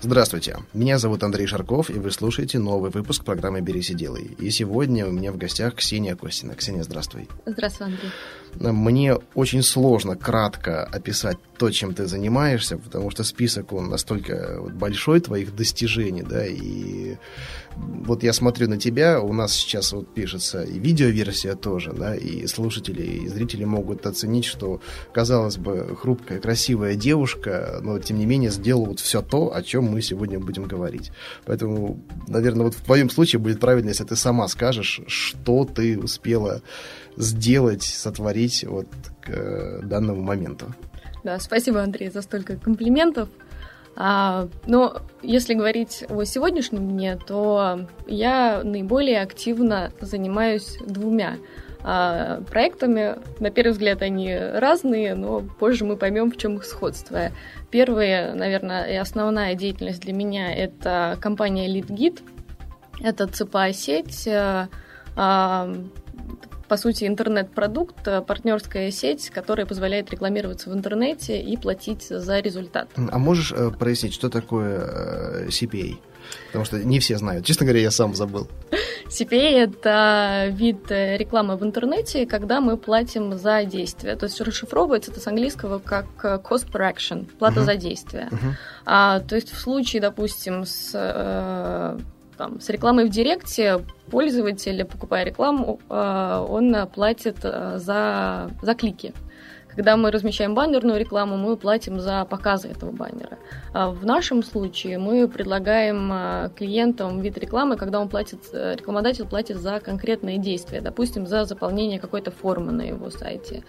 Здравствуйте, меня зовут Андрей Шарков, и вы слушаете новый выпуск программы «Берись и делай». И сегодня у меня в гостях Ксения Костина. Ксения, здравствуй. Здравствуй, Андрей. Мне очень сложно кратко описать то, чем ты занимаешься, потому что список, он настолько большой твоих достижений, да, и вот я смотрю на тебя, у нас сейчас вот пишется и видеоверсия тоже, да, и слушатели, и зрители могут оценить, что, казалось бы, хрупкая, красивая девушка, но, тем не менее, сделала вот все то, о чем мы сегодня будем говорить. Поэтому, наверное, вот в твоем случае будет правильно, если ты сама скажешь, что ты успела сделать, сотворить вот к э, данному моменту. Да, спасибо, Андрей, за столько комплиментов. А, но если говорить о сегодняшнем дне, то я наиболее активно занимаюсь двумя а, проектами. На первый взгляд они разные, но позже мы поймем, в чем их сходство. Первая, наверное, и основная деятельность для меня – это компания LeadGit. Это ЦПА-сеть, а, по сути, интернет-продукт, э, партнерская сеть, которая позволяет рекламироваться в интернете и платить за результат. А можешь э, прояснить, что такое э, CPA? Потому что не все знают. Честно говоря, я сам забыл. CPA – это вид э, рекламы в интернете, когда мы платим за действие. То есть расшифровывается это с английского как cost per action, плата uh-huh. за действие. Uh-huh. А, то есть в случае, допустим, с э, там, с рекламой в Директе пользователь, покупая рекламу, э, он платит э, за, за клики. Когда мы размещаем баннерную рекламу, мы платим за показы этого баннера. А в нашем случае мы предлагаем э, клиентам вид рекламы, когда он платит, рекламодатель платит за конкретные действия, допустим, за заполнение какой-то формы на его сайте,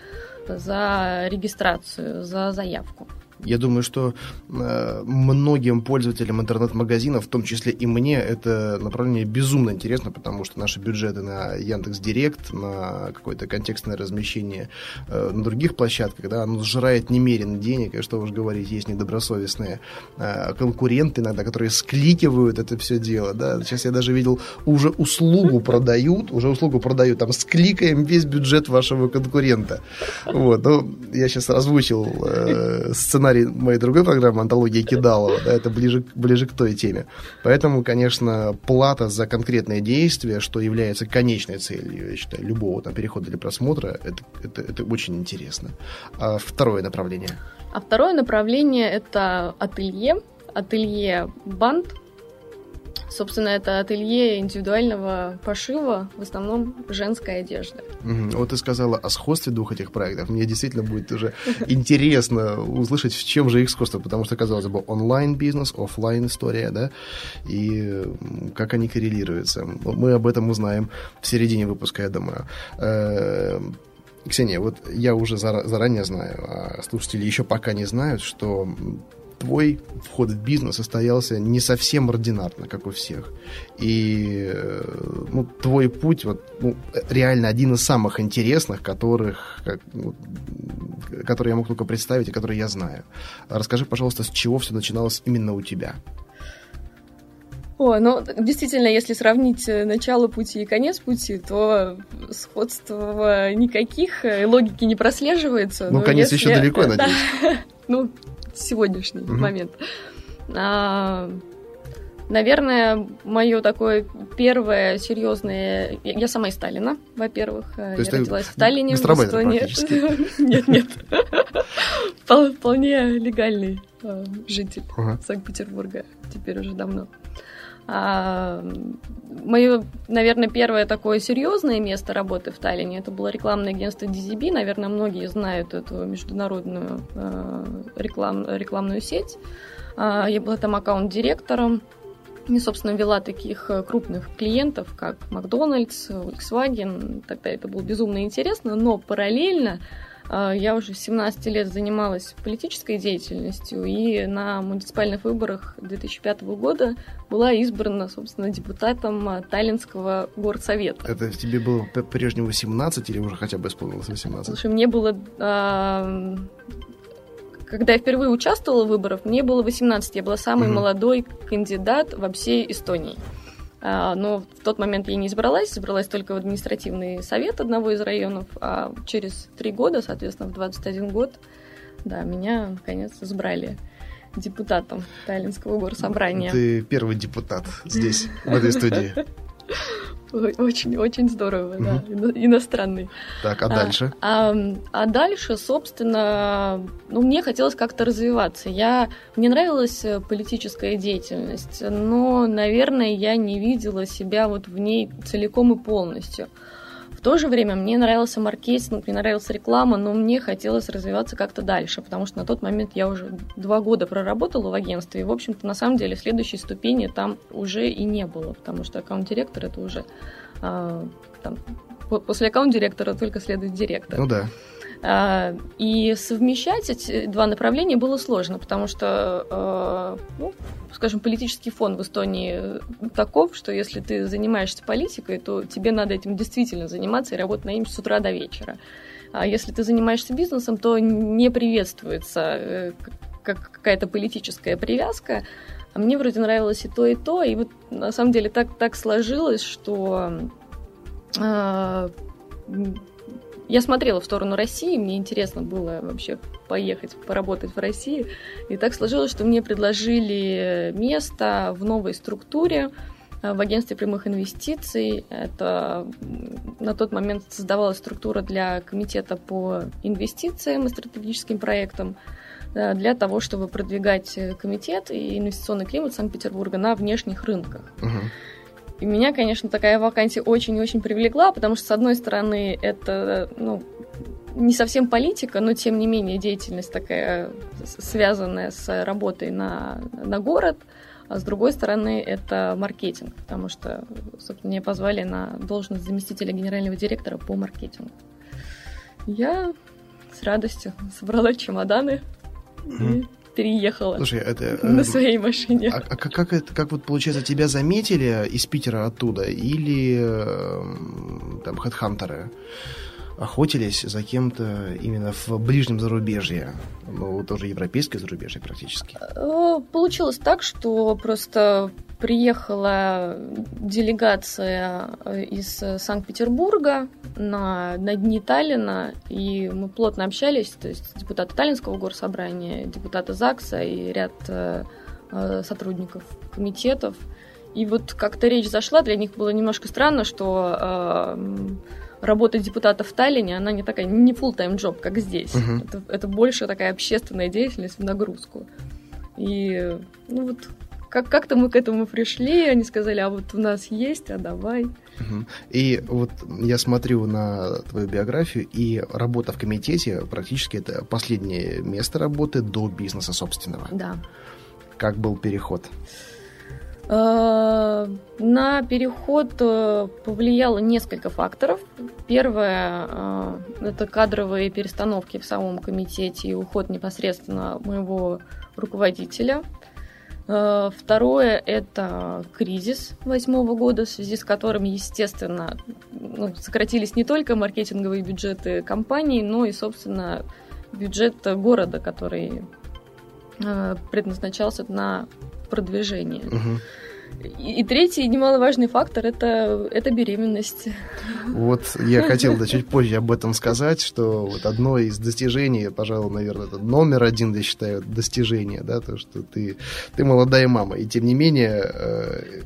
за регистрацию, за заявку. Я думаю, что э, многим пользователям интернет-магазинов, в том числе и мне, это направление безумно интересно, потому что наши бюджеты на Яндекс Директ, на какое-то контекстное размещение э, на других площадках, да, оно сжирает немерено денег, и что уж говорить, есть недобросовестные э, конкуренты иногда, которые скликивают это все дело, да. Сейчас я даже видел, уже услугу продают, уже услугу продают, там, скликаем весь бюджет вашего конкурента. Вот, ну, я сейчас озвучил э, сценарий сценарий моей другой программы «Антология Кидалова», да, это ближе, ближе к той теме. Поэтому, конечно, плата за конкретное действие, что является конечной целью, я считаю, любого там, перехода или просмотра, это, это, это очень интересно. А второе направление? А второе направление – это ателье, ателье банд, Собственно, это ателье индивидуального пошива, в основном женская одежда. Угу. Вот ты сказала о сходстве двух этих проектов. Мне действительно будет уже интересно услышать, в чем же их сходство, потому что, казалось бы, онлайн-бизнес, офлайн история, да, и как они коррелируются. Мы об этом узнаем в середине выпуска, я думаю. Э, Ксения, вот я уже заранее знаю, а слушатели еще пока не знают, что твой вход в бизнес состоялся не совсем ординарно, как у всех. И э, ну, твой путь вот, ну, реально один из самых интересных, которых, как, ну, которые я мог только представить и которые я знаю. Расскажи, пожалуйста, с чего все начиналось именно у тебя? О, ну, действительно, если сравнить э, начало пути и конец пути, то сходства никаких, э, логики не прослеживается. Ну, конец если... еще далеко, надеюсь. Ну, сегодняшний угу. момент. А, наверное, мое такое первое серьезное... Я сама из Сталина, во-первых. То я родилась в Сталине, в Эстоне. Нет, нет. Вполне легальный а, житель Санкт-Петербурга. Теперь уже давно. А, мое, наверное, первое такое серьезное место работы в Таллине это было рекламное агентство DZB. Наверное, многие знают эту международную а, реклам, рекламную сеть. А, я была там аккаунт-директором. И, собственно, вела таких крупных клиентов, как Макдональдс, Volkswagen. Тогда это было безумно интересно, но параллельно я уже с 17 лет занималась политической деятельностью, и на муниципальных выборах 2005 года была избрана, собственно, депутатом Таллинского горсовета. Это тебе было прежнему 18 или уже хотя бы исполнилось 18? Слушай, мне было... А, когда я впервые участвовала в выборах, мне было 18. Я была самый угу. молодой кандидат во всей Эстонии. А, но в тот момент я не избралась, избралась только в административный совет одного из районов, а через три года, соответственно, в 21 год, да, меня, наконец, избрали депутатом Таллинского горсобрания. Ты первый депутат здесь, в этой студии. Очень, очень здорово, угу. да, иностранный. Так, а дальше? А, а, а дальше, собственно, ну, мне хотелось как-то развиваться. Я, мне нравилась э, политическая деятельность, но, наверное, я не видела себя вот в ней целиком и полностью. В то же время мне нравился маркетинг, мне нравилась реклама, но мне хотелось развиваться как-то дальше, потому что на тот момент я уже два года проработала в агентстве, и, в общем-то, на самом деле, следующей ступени там уже и не было, потому что аккаунт-директор это уже а, там, после аккаунт-директора только следует директор. Ну да. А, и совмещать эти два направления было сложно, потому что, а, ну, скажем, политический фон в Эстонии таков, что если ты занимаешься политикой, то тебе надо этим действительно заниматься и работать на ним с утра до вечера. А если ты занимаешься бизнесом, то не приветствуется э, какая-то политическая привязка. А мне вроде нравилось и то, и то. И вот на самом деле так, так сложилось, что я смотрела в сторону России, мне интересно было вообще поехать, поработать в России. И так сложилось, что мне предложили место в новой структуре э, в агентстве прямых инвестиций. Это на тот момент создавалась структура для комитета по инвестициям и стратегическим проектам э, для того, чтобы продвигать комитет и инвестиционный климат Санкт-Петербурга на внешних рынках. Uh-huh. И меня, конечно, такая вакансия очень-очень привлекла, потому что, с одной стороны, это, ну, не совсем политика, но тем не менее деятельность такая связанная с работой на, на город, а с другой стороны это маркетинг, потому что, собственно, меня позвали на должность заместителя генерального директора по маркетингу. Я с радостью собрала чемоданы mm. и переехала Слушай, это, на э, своей машине. А, а как, как, это, как вот получается, тебя заметили из Питера оттуда или э, там хедхантеры? охотились за кем-то именно в ближнем зарубежье, ну, тоже европейское зарубежье практически? Э, получилось так, что просто приехала делегация э, из Санкт-Петербурга на, на дни Таллина, и мы плотно общались, то есть депутаты Таллинского горсобрания, депутаты ЗАГСа и ряд э, сотрудников комитетов. И вот как-то речь зашла, для них было немножко странно, что работа депутата в Таллине, она не такая, не full-time job, как здесь. Uh-huh. Это, это больше такая общественная деятельность в нагрузку. И, ну вот, как- как-то мы к этому пришли, они сказали, а вот у нас есть, а давай. И вот я смотрю на твою биографию, и работа в комитете практически это последнее место работы до бизнеса собственного. Да. Как был переход? Э, на переход э, повлияло несколько факторов. Первое э, – это кадровые перестановки в самом комитете и уход непосредственно моего руководителя. Второе – это кризис восьмого года, в связи с которым, естественно, ну, сократились не только маркетинговые бюджеты компаний, но и, собственно, бюджет города, который предназначался на продвижения. Угу. И, и третий немаловажный фактор это, это беременность. Вот я хотел да, чуть позже об этом сказать, что вот одно из достижений, пожалуй, наверное, это номер один, я считаю, достижение, да, то, что ты, ты молодая мама, и тем не менее э,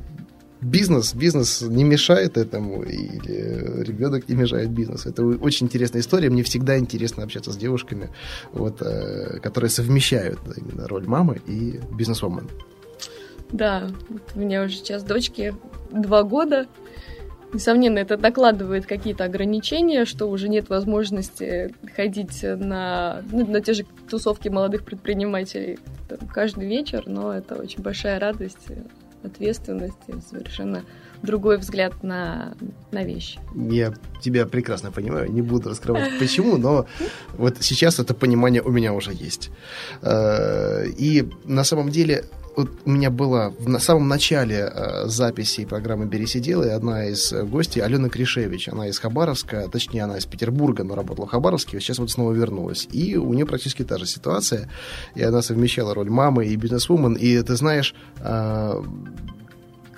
бизнес, бизнес не мешает этому, или ребенок не мешает бизнесу. Это очень интересная история. Мне всегда интересно общаться с девушками, вот, э, которые совмещают да, именно роль мамы и бизнесвумен. Да, у меня уже сейчас дочке два года. Несомненно, это накладывает какие-то ограничения, что уже нет возможности ходить на, ну, на те же тусовки молодых предпринимателей там, каждый вечер, но это очень большая радость, ответственность, совершенно другой взгляд на, на вещи. Я тебя прекрасно понимаю, не буду раскрывать почему, но вот сейчас это понимание у меня уже есть. Э, и на самом деле вот у меня была в на самом начале э, записи программы «Бери сидела» одна из гостей, Алена Кришевич. Она из Хабаровска, точнее, она из Петербурга, но работала в Хабаровске, сейчас вот снова вернулась. И у нее практически та же ситуация. И она совмещала роль мамы и бизнесвумен. И ты знаешь, э,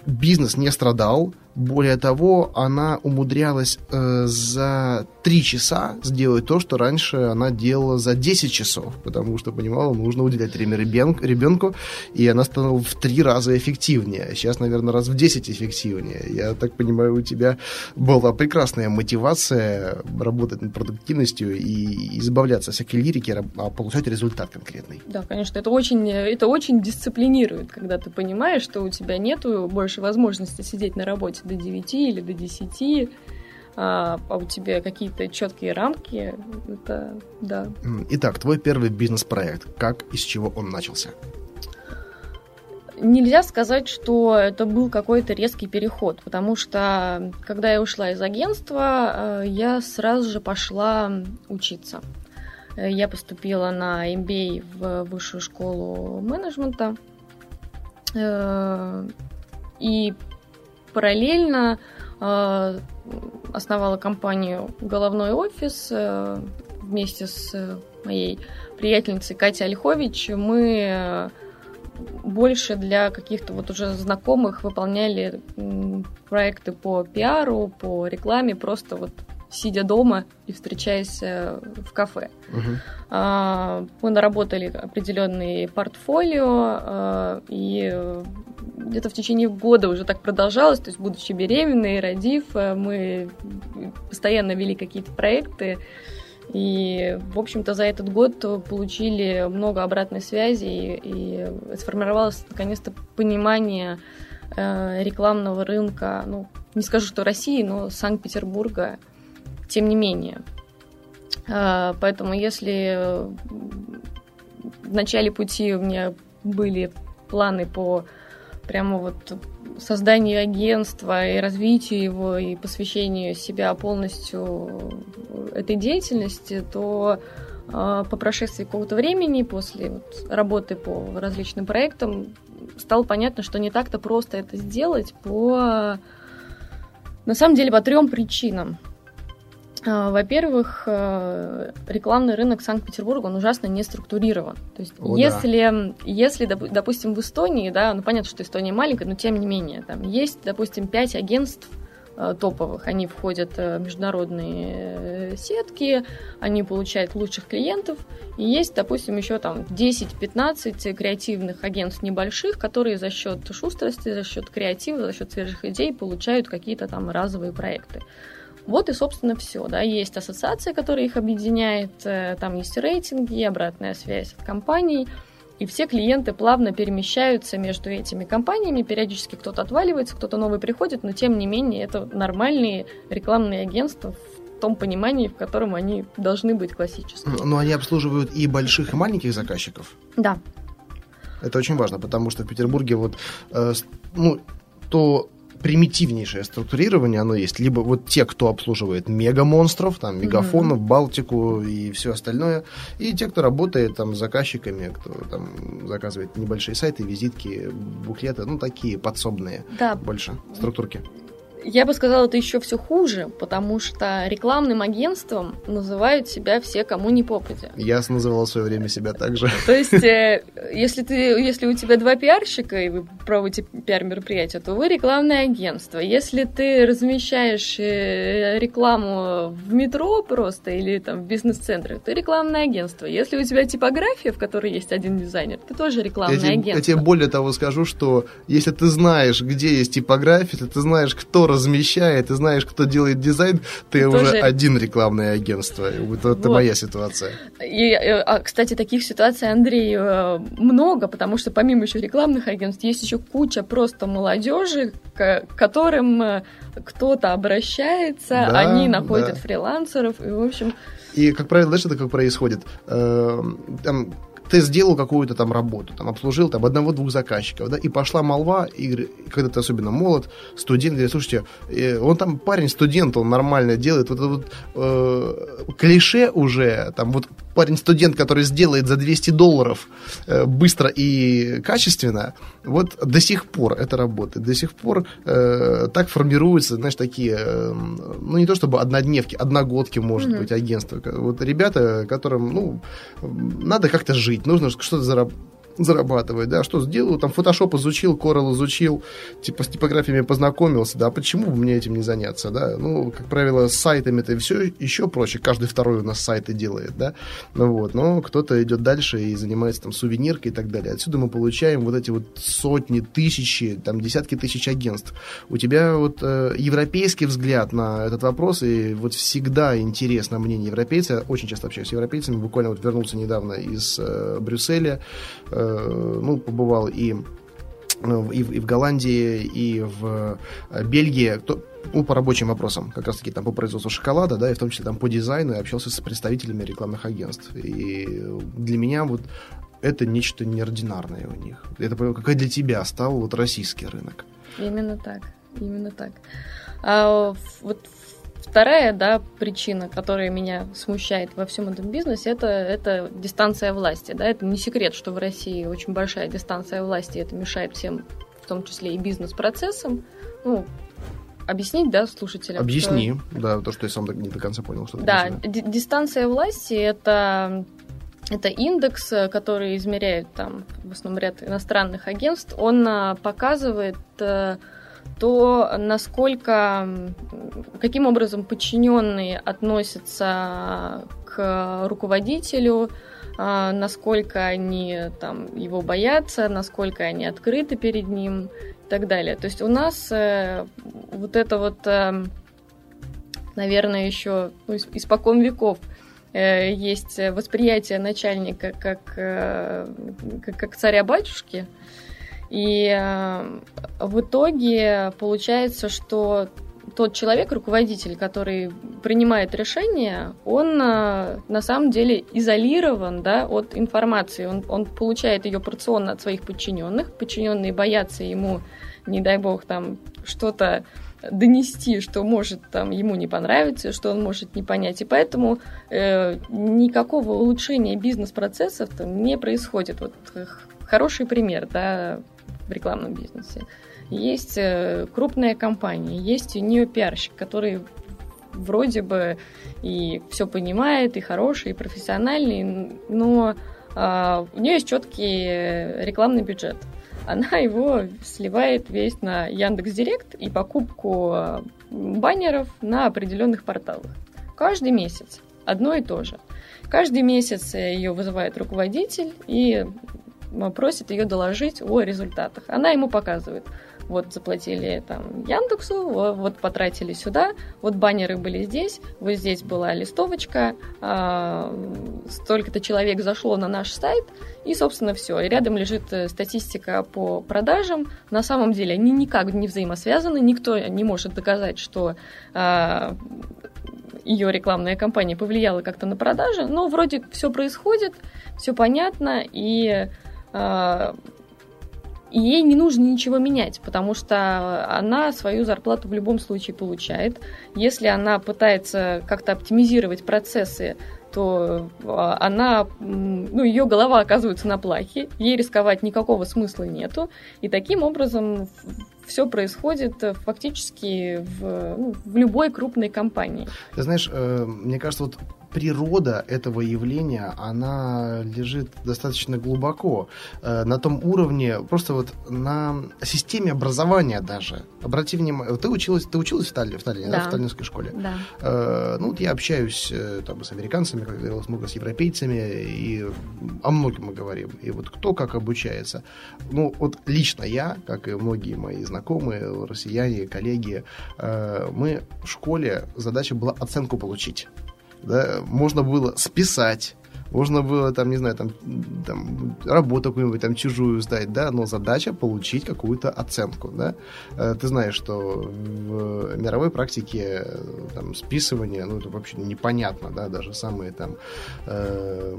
бизнес не страдал, более того, она умудрялась э, за 3 часа сделать то, что раньше она делала за 10 часов, потому что понимала, нужно уделять время ребенку, и она стала в 3 раза эффективнее. Сейчас, наверное, раз в 10 эффективнее. Я так понимаю, у тебя была прекрасная мотивация работать над продуктивностью и избавляться от всякой лирики, а получать результат конкретный. Да, конечно, это очень, это очень дисциплинирует, когда ты понимаешь, что у тебя нет больше возможности сидеть на работе до 9 или до 10, а, а у тебя какие-то четкие рамки, это да. Итак, твой первый бизнес-проект, как и с чего он начался? Нельзя сказать, что это был какой-то резкий переход, потому что когда я ушла из агентства, э, я сразу же пошла учиться. Я поступила на MBA в высшую школу менеджмента. Э, и параллельно э, основала компанию «Головной офис» э, вместе с моей приятельницей Катей Ольхович. Мы больше для каких-то вот уже знакомых выполняли проекты по пиару, по рекламе, просто вот сидя дома и встречаясь э, в кафе. Uh-huh. Мы наработали определенные портфолио, э, и где-то в течение года уже так продолжалось, то есть будучи беременной, родив, э, мы постоянно вели какие-то проекты, и, в общем-то, за этот год получили много обратной связи, и, и сформировалось наконец-то понимание э, рекламного рынка, ну, не скажу, что России, но Санкт-Петербурга, тем не менее. Э, поэтому если в начале пути у меня были планы по прямо вот созданию агентства и развитию его, и посвящению себя полностью этой деятельности, то а, по прошествии какого-то времени, после вот работы по различным проектам, стало понятно, что не так-то просто это сделать по, на самом деле, по трем причинам. А, во-первых, э, рекламный рынок Санкт-Петербурга, он ужасно не структурирован. То есть, О, если, да. если, допустим, в Эстонии, да, ну понятно, что Эстония маленькая, но тем не менее, там есть, допустим, пять агентств э, топовых, они входят в международные э, сетки, они получают лучших клиентов, и есть, допустим, еще там 10-15 креативных агентств небольших, которые за счет шустрости, за счет креатива, за счет свежих идей получают какие-то там разовые проекты. Вот и, собственно, все. Да. Есть ассоциация, которая их объединяет, э, там есть рейтинги, обратная связь от компаний, и все клиенты плавно перемещаются между этими компаниями, периодически кто-то отваливается, кто-то новый приходит, но тем не менее это нормальные рекламные агентства в том понимании, в котором они должны быть классическими. Но они обслуживают и больших, и маленьких заказчиков? Да. Это очень важно, потому что в Петербурге вот, э, ну, то примитивнейшее структурирование оно есть. Либо вот те, кто обслуживает мега-монстров, там, Мегафон, mm-hmm. Балтику и все остальное, и те, кто работает там с заказчиками, кто там заказывает небольшие сайты, визитки, буклеты, ну, такие подсобные да. больше структурки. Я бы сказала, это еще все хуже, потому что рекламным агентством называют себя все, кому не попадя. Я называл в свое время себя так же. То есть, э, если, ты, если у тебя два пиарщика, и вы проводите пиар-мероприятие, то вы рекламное агентство. Если ты размещаешь э, рекламу в метро просто или там в бизнес-центре, ты рекламное агентство. Если у тебя типография, в которой есть один дизайнер, ты тоже рекламное я агентство. Я тебе более того скажу, что если ты знаешь, где есть типография, ты знаешь, кто размещает, ты знаешь, кто делает дизайн, ты Тоже... уже один рекламное агентство. Это, это моя ситуация. И, э, а, кстати, таких ситуаций, Андрей, э, много, потому что помимо еще рекламных агентств есть еще куча просто молодежи, к которым э, кто-то обращается, да, они находят да. фрилансеров, и, в общем... И, как правило, знаешь, это как происходит? Там ты сделал какую-то там работу, там обслужил там одного-двух заказчиков, да, и пошла молва, и когда ты особенно молод, студент, говорит, слушайте, э, он там парень студент, он нормально делает, вот это вот э, клише уже, там вот парень-студент, который сделает за 200 долларов э, быстро и качественно, вот до сих пор это работает. До сих пор э, так формируются, знаешь, такие, э, ну, не то чтобы однодневки, одногодки, может mm-hmm. быть, агентства. Вот ребята, которым, ну, надо как-то жить, нужно что-то заработать зарабатывать, да, что сделаю, там фотошоп изучил, Corel изучил, типа с типографиями познакомился, да, почему бы мне этим не заняться, да, ну, как правило, с сайтами это все еще проще, каждый второй у нас сайты делает, да, ну вот, но кто-то идет дальше и занимается там сувениркой и так далее, отсюда мы получаем вот эти вот сотни, тысячи, там десятки тысяч агентств. У тебя вот э, европейский взгляд на этот вопрос, и вот всегда интересно мнение европейца, очень часто общаюсь с европейцами, буквально вот вернулся недавно из э, Брюсселя, э, ну, побывал и э, и, и в Голландии, и в э, Бельгии, то, ну, по рабочим вопросам, как раз таки там по производству шоколада, да, и в том числе там по дизайну, и общался с представителями рекламных агентств. И для меня вот это нечто неординарное у них. Это как для тебя стал вот российский рынок. Именно так, именно так. А, вот Вторая да, причина, которая меня смущает во всем этом бизнесе, это, это дистанция власти. Да? Это не секрет, что в России очень большая дистанция власти, это мешает всем, в том числе и бизнес-процессам. Ну, объяснить, да, слушателям? Объясни, что... да, то, что я сам не до конца понял. Что да, дистанция власти – это это индекс, который измеряет там в основном ряд иностранных агентств. Он а, показывает э, то насколько, каким образом подчиненные относятся к руководителю, а, насколько они там его боятся, насколько они открыты перед ним и так далее. То есть у нас э, вот это вот, э, наверное, еще ну, испокон веков э, есть восприятие начальника как, как, как царя-батюшки, и э, в итоге получается, что тот человек, руководитель, который принимает решение, он э, на самом деле изолирован да, от информации. Он, он получает ее порционно от своих подчиненных. Подчиненные боятся ему, не дай бог, там что-то донести, что может там ему не понравиться, что он может не понять. И поэтому э, никакого улучшения бизнес-процессов там не происходит. Вот хороший пример, да, в рекламном бизнесе. Есть э, крупная компания, есть у нее пиарщик, который вроде бы и все понимает, и хороший, и профессиональный, но а, у нее есть четкий рекламный бюджет. Она его сливает весь на Яндекс Директ и покупку а, баннеров на определенных порталах. Каждый месяц одно и то же. Каждый месяц ее вызывает руководитель и просит ее доложить о результатах. Она ему показывает. Вот заплатили там Яндексу, вот потратили сюда, вот баннеры были здесь, вот здесь была листовочка, а, столько-то человек зашло на наш сайт, и, собственно, все. И рядом лежит э, статистика по продажам. На самом деле они никак не взаимосвязаны, никто не может доказать, что а, ее рекламная кампания повлияла как-то на продажи, но вроде все происходит, все понятно, и Э, и ей не нужно ничего менять, потому что она свою зарплату в любом случае получает. Если она пытается как-то оптимизировать процессы, то э, она, ну, ее голова оказывается на плахе, ей рисковать никакого смысла нету, и таким образом все происходит фактически в, ну, в любой крупной компании. Ты знаешь, э, мне кажется, вот природа этого явления, она лежит достаточно глубоко, э, на том уровне, просто вот на системе образования даже. Обрати внимание, ты училась, ты училась в Таллине, в, Таллине да. Да, в Таллинской школе? Да. Э, ну, вот я общаюсь э, там, с американцами, как говорилось, много с европейцами, и о многом мы говорим. И вот кто как обучается. Ну, вот лично я, как и многие мои знакомые, россияне, коллеги, э, мы в школе, задача была оценку получить да, можно было списать, можно было, там, не знаю, там, там работу какую-нибудь там чужую сдать, да, но задача получить какую-то оценку, да. Э, ты знаешь, что в мировой практике э, там, списывание, ну, это вообще непонятно, да, даже самые там э,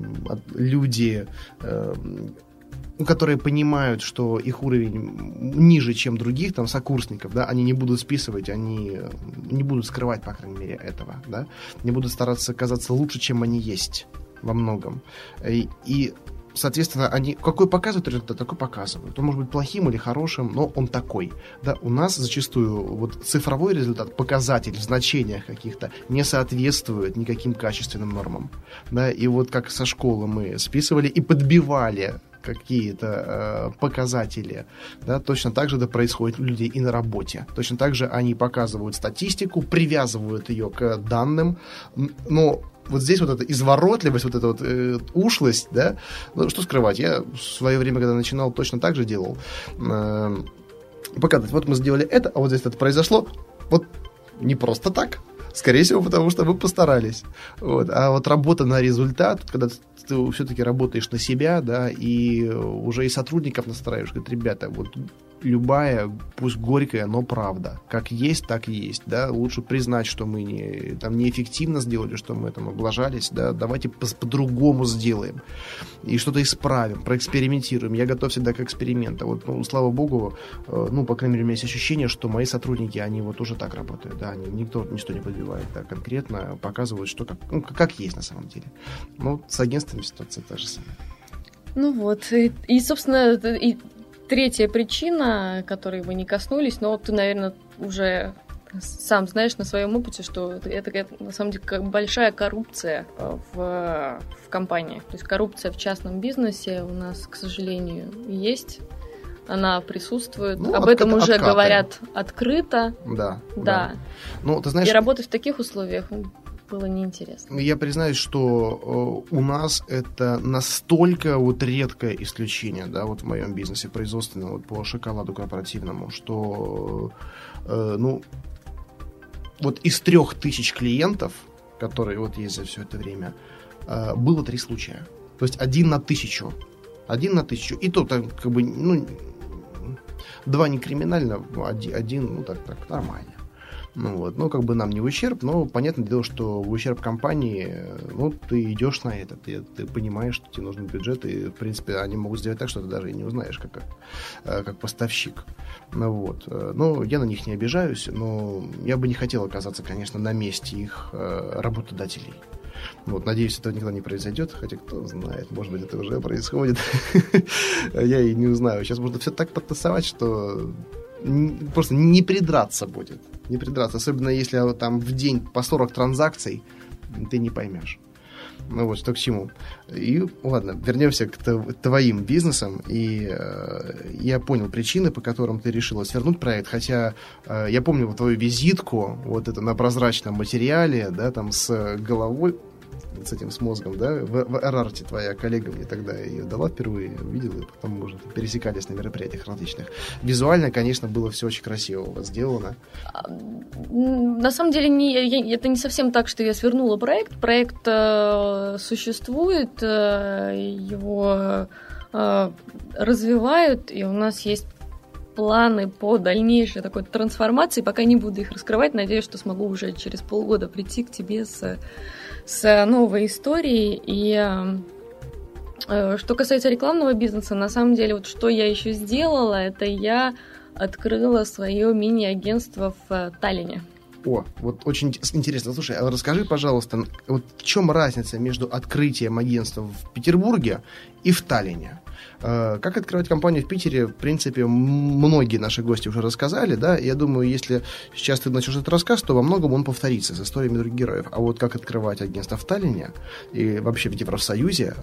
люди э, которые понимают, что их уровень ниже, чем других, там, сокурсников, да, они не будут списывать, они не будут скрывать, по крайней мере, этого, да, не будут стараться казаться лучше, чем они есть во многом. И, и соответственно, они какой показывают результат, такой показывают. Он может быть плохим или хорошим, но он такой. Да, у нас зачастую вот цифровой результат, показатель в значениях каких-то не соответствует никаким качественным нормам. Да, и вот как со школы мы списывали и подбивали какие-то э, показатели, да, точно так же это происходит у людей и на работе. Точно так же они показывают статистику, привязывают ее к данным, но вот здесь вот эта изворотливость, вот эта вот э, ушлость, да, ну, что скрывать, я в свое время, когда начинал, точно так же делал. Э, показать, вот мы сделали это, а вот здесь это произошло, вот не просто так, Скорее всего, потому что вы постарались. Вот. А вот работа на результат, когда ты все-таки работаешь на себя, да, и уже и сотрудников настраиваешь, говорит, ребята, вот любая, пусть горькая, но правда. Как есть, так есть. Да? Лучше признать, что мы не, там, неэффективно сделали, что мы там облажались. Да? Давайте по-другому сделаем. И что-то исправим, проэкспериментируем. Я готов всегда к эксперименту. Вот, ну, слава богу, э, ну, по крайней мере, у меня есть ощущение, что мои сотрудники, они вот уже так работают. Да? Они, никто ничто не подбивает. Да? Конкретно показывают, что как, ну, как есть на самом деле. Ну, с агентствами ситуация та же самая. Ну вот, и, и собственно, и третья причина, которой вы не коснулись, но ты, наверное, уже сам знаешь на своем опыте, что это, это на самом деле большая коррупция э, в, в компании. То есть коррупция в частном бизнесе у нас, к сожалению, есть. Она присутствует. Ну, Об откат, этом уже откаты. говорят открыто. Да. Да. да. Ну, ты знаешь... И работать в таких условиях было неинтересно. Я признаюсь, что э, у нас это настолько вот редкое исключение, да, вот в моем бизнесе производственном, вот по шоколаду корпоративному, что, э, ну, вот из трех тысяч клиентов, которые вот есть за все это время, э, было три случая. То есть один на тысячу. Один на тысячу. И то, так, как бы, ну, два не криминально, один ну, так, так, нормально. Ну, вот. ну, как бы нам не в ущерб, но понятное дело, что в ущерб компании, ну, ты идешь на это, ты, ты понимаешь, что тебе нужен бюджет, и, в принципе, они могут сделать так, что ты даже и не узнаешь, как, э, как поставщик. Ну, вот. Ну, я на них не обижаюсь, но я бы не хотел оказаться, конечно, на месте их э, работодателей. Вот, надеюсь, этого никогда не произойдет, хотя кто знает, может быть, это уже происходит. Я и не узнаю. Сейчас можно все так подтасовать, что просто не придраться будет. Не придраться. Особенно если там в день по 40 транзакций, ты не поймешь. Ну вот, что к чему. И ладно, вернемся к твоим бизнесам. И э, я понял причины, по которым ты решила свернуть проект. Хотя э, я помню вот твою визитку, вот это на прозрачном материале, да, там с головой с этим, с мозгом, да, в, в Эрарте твоя коллега мне тогда ее дала впервые, увидел, и потом мы уже пересекались на мероприятиях различных. Визуально, конечно, было все очень красиво у вас сделано. А, на самом деле, не, я, это не совсем так, что я свернула проект. Проект э, существует, э, его э, развивают, и у нас есть планы по дальнейшей такой трансформации. Пока не буду их раскрывать, надеюсь, что смогу уже через полгода прийти к тебе с с новой историей. И э, что касается рекламного бизнеса, на самом деле, вот что я еще сделала, это я открыла свое мини-агентство в э, Таллине. О, вот очень интересно. Слушай, а расскажи, пожалуйста, вот в чем разница между открытием агентства в Петербурге и в Таллине? Э, как открывать компанию в Питере, в принципе, многие наши гости уже рассказали, да, я думаю, если сейчас ты начнешь этот рассказ, то во многом он повторится с историями других героев. А вот как открывать агентство в Таллине и вообще в Евросоюзе,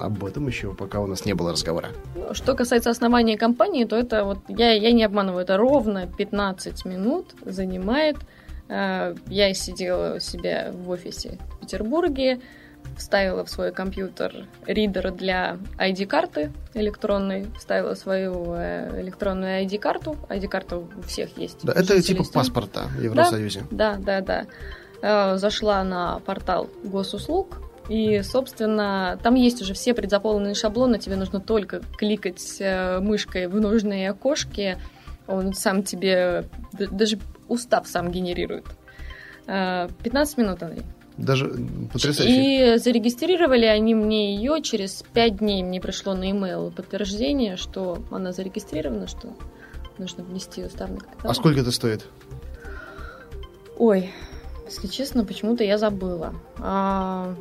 об этом еще пока у нас не было разговора. Что касается основания компании, то это вот, я, я не обманываю, это ровно 15 минут занимает. Э, я сидела у себя в офисе в Петербурге, вставила в свой компьютер ридер для ID-карты электронной, вставила свою э, электронную ID-карту. ID-карта у всех есть. Да, это типа паспорта в Евросоюзе. Да, да, да. да. Э, зашла на портал госуслуг, И, собственно, там есть уже все предзаполненные шаблоны, тебе нужно только кликать э, мышкой в нужные окошки, он сам тебе, даже устав сам генерирует. 15 э, минут, Андрей. Даже потрясающе. И зарегистрировали они мне ее, через 5 дней мне пришло на e-mail подтверждение, что она зарегистрирована, что нужно внести уставный капитал. А сколько это стоит? Ой, если честно, почему-то я забыла. А,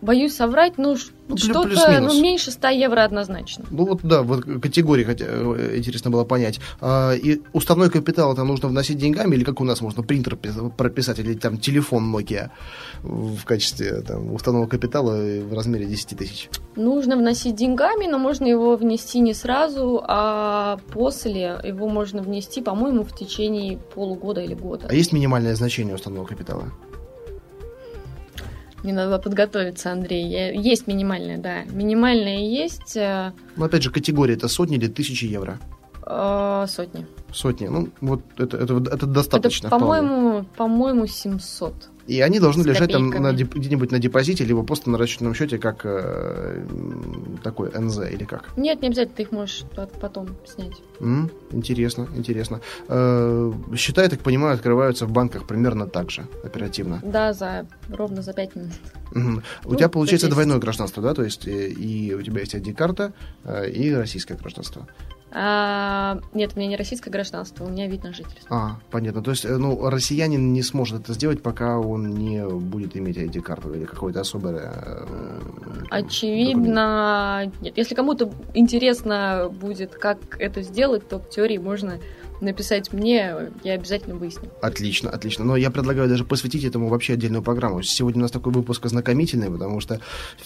боюсь соврать, ну, ну что-то ну, меньше 100 евро однозначно. Ну вот да, вот категории хотя, э, интересно было понять. А, и уставной капитал это нужно вносить деньгами, или как у нас можно принтер прописать, или там телефон Nokia в качестве там, уставного капитала в размере 10 тысяч? Нужно вносить деньгами, но можно его внести не сразу, а после его можно внести, по-моему, в течение полугода или года. А есть минимальное значение уставного капитала? Мне надо подготовиться, Андрей. Есть минимальная, да. Минимальная есть. Э, Но опять же, категория это сотни или тысячи евро? Э, сотни. Сотни. Ну, вот это, это, это достаточно. Это, по-моему, по-моему, 700. И они должны лежать там на, где-нибудь на депозите, либо просто на расчетном счете, как э, такой НЗ или как? Нет, не обязательно, ты их можешь потом снять. М-м, интересно, интересно. Э, счета, я так понимаю, открываются в банках примерно так же, оперативно. Да, за ровно за 5 минут. Ну, у тебя получается двойное гражданство, да? То есть и, и у тебя есть ID-карта, э, и российское гражданство. А, нет, у меня не российское гражданство, у меня вид на жительство. А, понятно. То есть, э, ну, россиянин не сможет это сделать, пока он не будет иметь ID-карту или какое-то особое... Э, Очевидно, документ. нет. Если кому-то интересно будет, как это сделать, то в теории можно написать мне, я обязательно выясню. Отлично, отлично. Но я предлагаю даже посвятить этому вообще отдельную программу. Сегодня у нас такой выпуск ознакомительный, потому что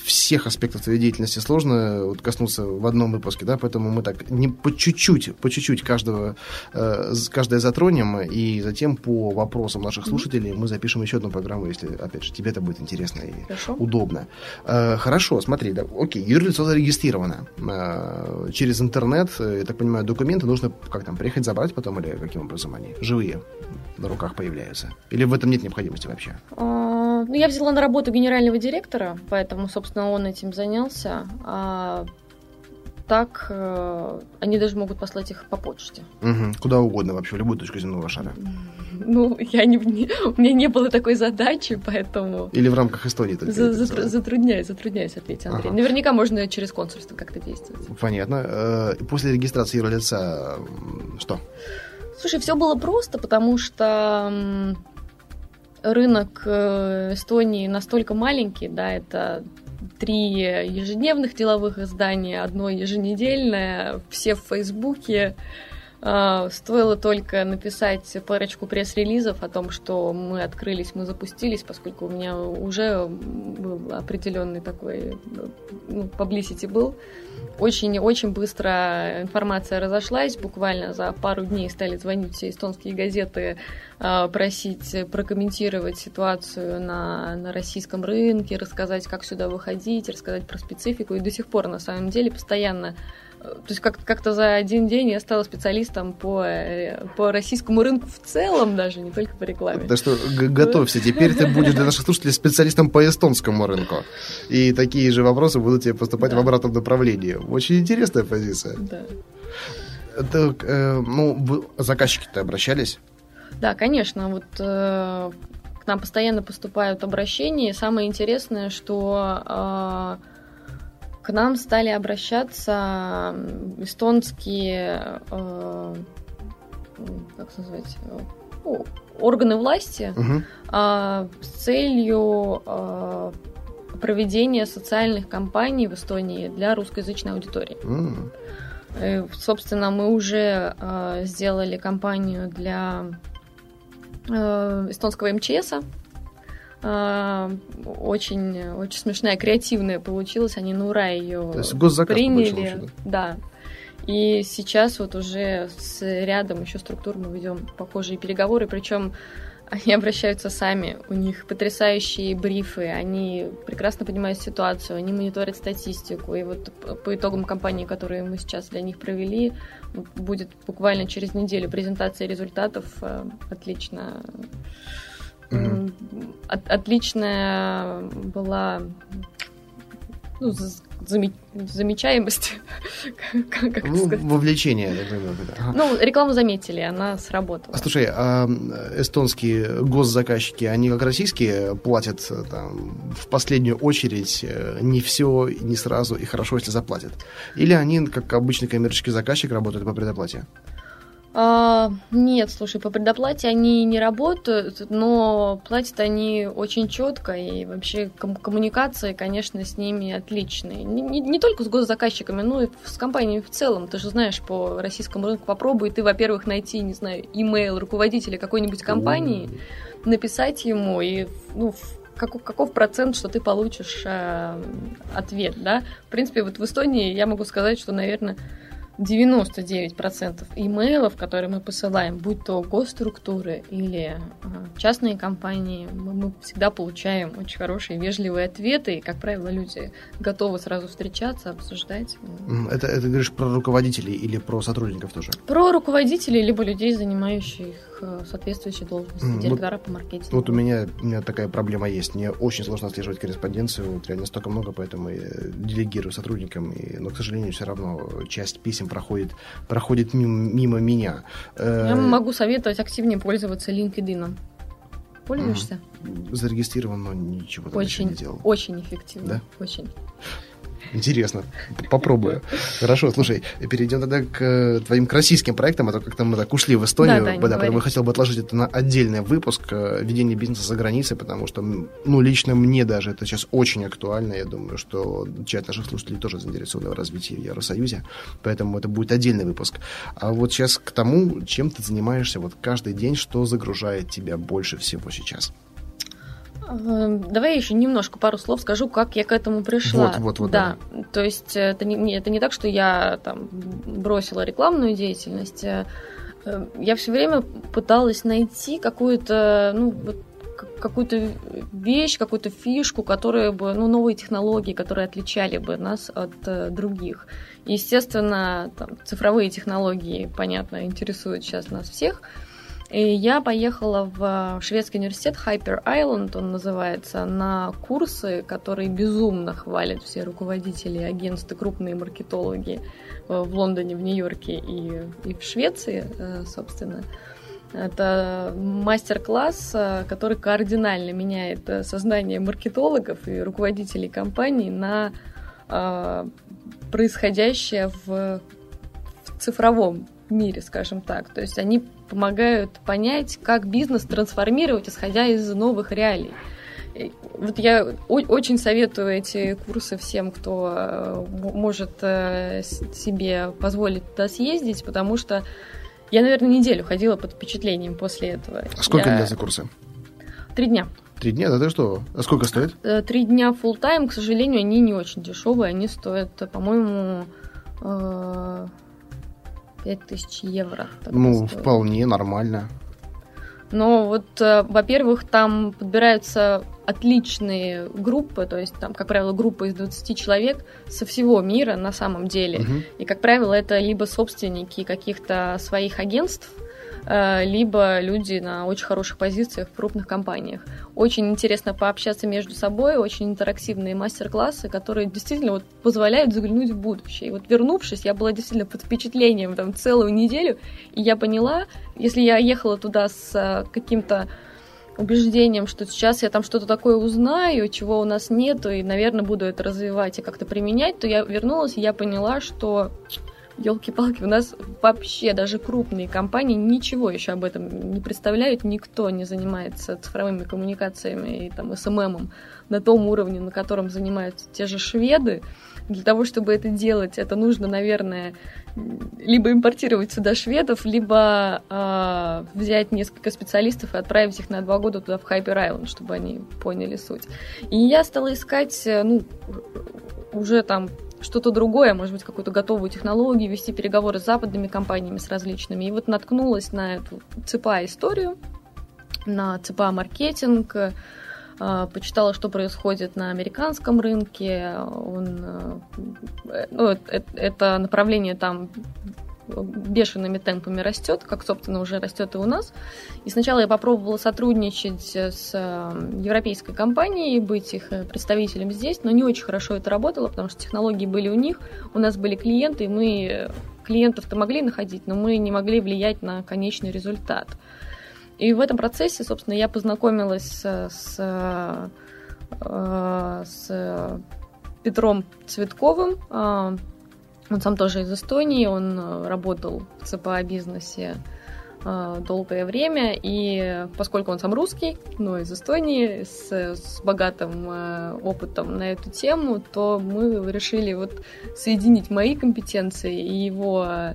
всех аспектов твоей деятельности сложно вот коснуться в одном выпуске, да, поэтому мы так не по чуть-чуть, по чуть-чуть каждого, э, каждое затронем, и затем по вопросам наших слушателей мы запишем еще одну программу, если, опять же, тебе это будет интересно и хорошо. удобно. Э, хорошо, смотри, да, окей, юрлицо зарегистрировано. Э, через интернет, э, я так понимаю, документы нужно как там, приехать забрать, потом, или каким образом они живые на руках появляются? Или в этом нет необходимости вообще? А, ну, я взяла на работу генерального директора, поэтому, собственно, он этим занялся. А так э, они даже могут послать их по почте. Угу. Куда угодно вообще, в любую точку земного шара. Ну, я не, не, у меня не было такой задачи, поэтому... Или в рамках Эстонии только За, затр, затрудняюсь, затрудняюсь ответить, Андрей. Ага. Наверняка можно через консульство как-то действовать. Понятно. Э, после регистрации юрлица что? Слушай, все было просто, потому что рынок э, Эстонии настолько маленький, да, это три ежедневных деловых издания, одно еженедельное, все в Фейсбуке. А, стоило только написать парочку пресс-релизов о том, что мы открылись, мы запустились, поскольку у меня уже был определенный такой ну, publicity был. Очень-очень быстро информация разошлась, буквально за пару дней стали звонить все эстонские газеты, а, просить прокомментировать ситуацию на, на российском рынке, рассказать, как сюда выходить, рассказать про специфику. И до сих пор, на самом деле, постоянно то есть как- как-то за один день я стала специалистом по, э, по российскому рынку в целом даже, не только по рекламе. Так что готовься, теперь ты будешь для наших слушателей специалистом по эстонскому рынку. И такие же вопросы будут тебе поступать да. в обратном направлении. Очень интересная позиция. Да. Так, э, ну, заказчики-то обращались? Да, конечно. Вот э, к нам постоянно поступают обращения. Самое интересное, что э, к нам стали обращаться эстонские, э, как назвать, ну, органы власти угу. э, с целью э, проведения социальных кампаний в Эстонии для русскоязычной аудитории. Mm. И, собственно, мы уже э, сделали кампанию для э, эстонского МЧСа, а, очень, очень смешная, креативная получилась. Они на ура ее приняли. Да. И сейчас вот уже с рядом еще структур мы ведем похожие переговоры, причем они обращаются сами, у них потрясающие брифы, они прекрасно понимают ситуацию, они мониторят статистику. И вот по итогам кампании, которую мы сейчас для них провели, будет буквально через неделю презентация результатов. Э, отлично От, отличная была ну, заме, замечаемость. как ну, вовлечение. Ага. Ну, рекламу заметили, она сработала. А слушай, а эстонские госзаказчики, они как российские платят там, в последнюю очередь э, не все, не сразу и хорошо, если заплатят? Или они, как обычный коммерческий заказчик, работают по предоплате? А, нет, слушай, по предоплате они не работают, но платят они очень четко, и вообще ком- коммуникации, конечно, с ними отличные. Не, не, не только с госзаказчиками, но и с компаниями в целом. Ты же знаешь, по российскому рынку попробуй ты, во-первых, найти, не знаю, имейл руководителя какой-нибудь компании, написать ему, и ну, каков, каков процент, что ты получишь э, ответ, да? В принципе, вот в Эстонии я могу сказать, что, наверное, 99% имейлов, которые мы посылаем, будь то госструктуры или а, частные компании, мы, мы всегда получаем очень хорошие, вежливые ответы, и, как правило, люди готовы сразу встречаться, обсуждать. Это, это говоришь про руководителей или про сотрудников тоже? Про руководителей, либо людей, занимающих э, соответствующие должности, mm, директора вот, по маркетингу. Вот у меня, у меня такая проблема есть. Мне очень сложно отслеживать корреспонденцию, вот реально столько много, поэтому я делегирую сотрудникам, и, но, к сожалению, все равно часть писем проходит, проходит мимо, мимо меня. Я э, могу советовать активнее пользоваться LinkedIn. Пользуешься? Зарегистрирован, но ничего очень, не делал. Очень эффективно. Да? Очень. Интересно. Попробую. Хорошо, слушай, перейдем тогда к э, твоим к российским проектам, а то как-то мы так ушли в Эстонию. Да, да, да я хотел бы отложить это на отдельный выпуск э, ведения бизнеса за границей, потому что, ну, лично мне даже это сейчас очень актуально. Я думаю, что часть наших слушателей тоже заинтересованы в развитии в Евросоюзе, поэтому это будет отдельный выпуск. А вот сейчас к тому, чем ты занимаешься вот каждый день, что загружает тебя больше всего сейчас? Эм, давай я еще немножко пару слов скажу, как я к этому пришла. Вот, вот, вот. Да, да. то есть это не, это не так, что я там бросила рекламную деятельность. Э, э, я все время пыталась найти какую-то, ну, вот какую-то вещь, какую-то фишку, которая бы, ну, новые технологии, которые отличали бы нас от э, других. Естественно, там, цифровые технологии, понятно, интересуют сейчас нас всех. И я поехала в шведский университет Hyper Island, он называется, на курсы, которые безумно хвалят все руководители агентств крупные маркетологи э, в Лондоне, в Нью-Йорке и, и в Швеции, э, собственно. Это мастер-класс, э, который кардинально меняет сознание маркетологов и руководителей компаний на происходящее в, в цифровом мире, скажем так. То есть они помогают понять, как бизнес трансформировать, исходя из новых реалий. Вот я очень советую эти курсы всем, кто э, может э, себе позволить туда съездить, потому что я, наверное, неделю ходила под впечатлением после этого. А сколько я... длятся курсы? Три дня. Три дня? Да ты что? А сколько стоит? Э, три дня full time, к сожалению, они не очень дешевые. Они стоят, по-моему, 5000 евро. Ну, стоит. вполне нормально. Но вот, э, во-первых, там подбираются отличные группы, то есть там, как правило, группа из 20 человек со всего мира на самом деле. Угу. И, как правило, это либо собственники каких-то своих агентств, либо люди на очень хороших позициях в крупных компаниях. Очень интересно пообщаться между собой, очень интерактивные мастер-классы, которые действительно вот позволяют заглянуть в будущее. И вот вернувшись, я была действительно под впечатлением там целую неделю, и я поняла, если я ехала туда с э, каким-то убеждением, что сейчас я там что-то такое узнаю, чего у нас нету, и, наверное, буду это развивать и как-то применять, то я вернулась, и я поняла, что елки-палки, у нас вообще даже крупные компании ничего еще об этом не представляют, никто не занимается цифровыми коммуникациями и там СММом на том уровне, на котором занимаются те же шведы. Для того, чтобы это делать, это нужно, наверное, либо импортировать сюда шведов, либо э, взять несколько специалистов и отправить их на два года туда в Хайпер Айленд, чтобы они поняли суть. И я стала искать, э, ну, уже там что-то другое, может быть, какую-то готовую технологию, вести переговоры с западными компаниями, с различными. И вот наткнулась на эту ЦПА историю, на ЦПА маркетинг, э, почитала, что происходит на американском рынке. Он, э, ну, это направление там бешеными темпами растет, как, собственно, уже растет и у нас. И сначала я попробовала сотрудничать с европейской компанией, быть их представителем здесь, но не очень хорошо это работало, потому что технологии были у них, у нас были клиенты, и мы клиентов-то могли находить, но мы не могли влиять на конечный результат. И в этом процессе, собственно, я познакомилась с, э, с Петром Цветковым. Он сам тоже из Эстонии, он э, работал в ЦПА бизнесе э, долгое время, и поскольку он сам русский, но из Эстонии, с, с богатым опытом на эту тему, то мы решили вот соединить мои компетенции и его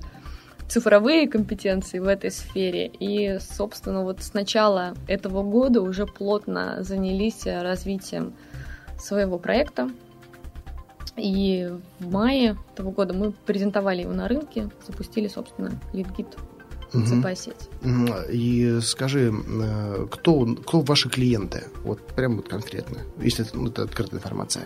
цифровые компетенции в этой сфере. И, собственно, вот с начала этого года уже плотно занялись развитием своего проекта. И в мае этого года мы презентовали его на рынке, запустили, собственно, LeadGit цепая сеть. И скажи, э, кто, кто ваши клиенты? Вот прям вот конкретно, если это, ну, это открытая информация.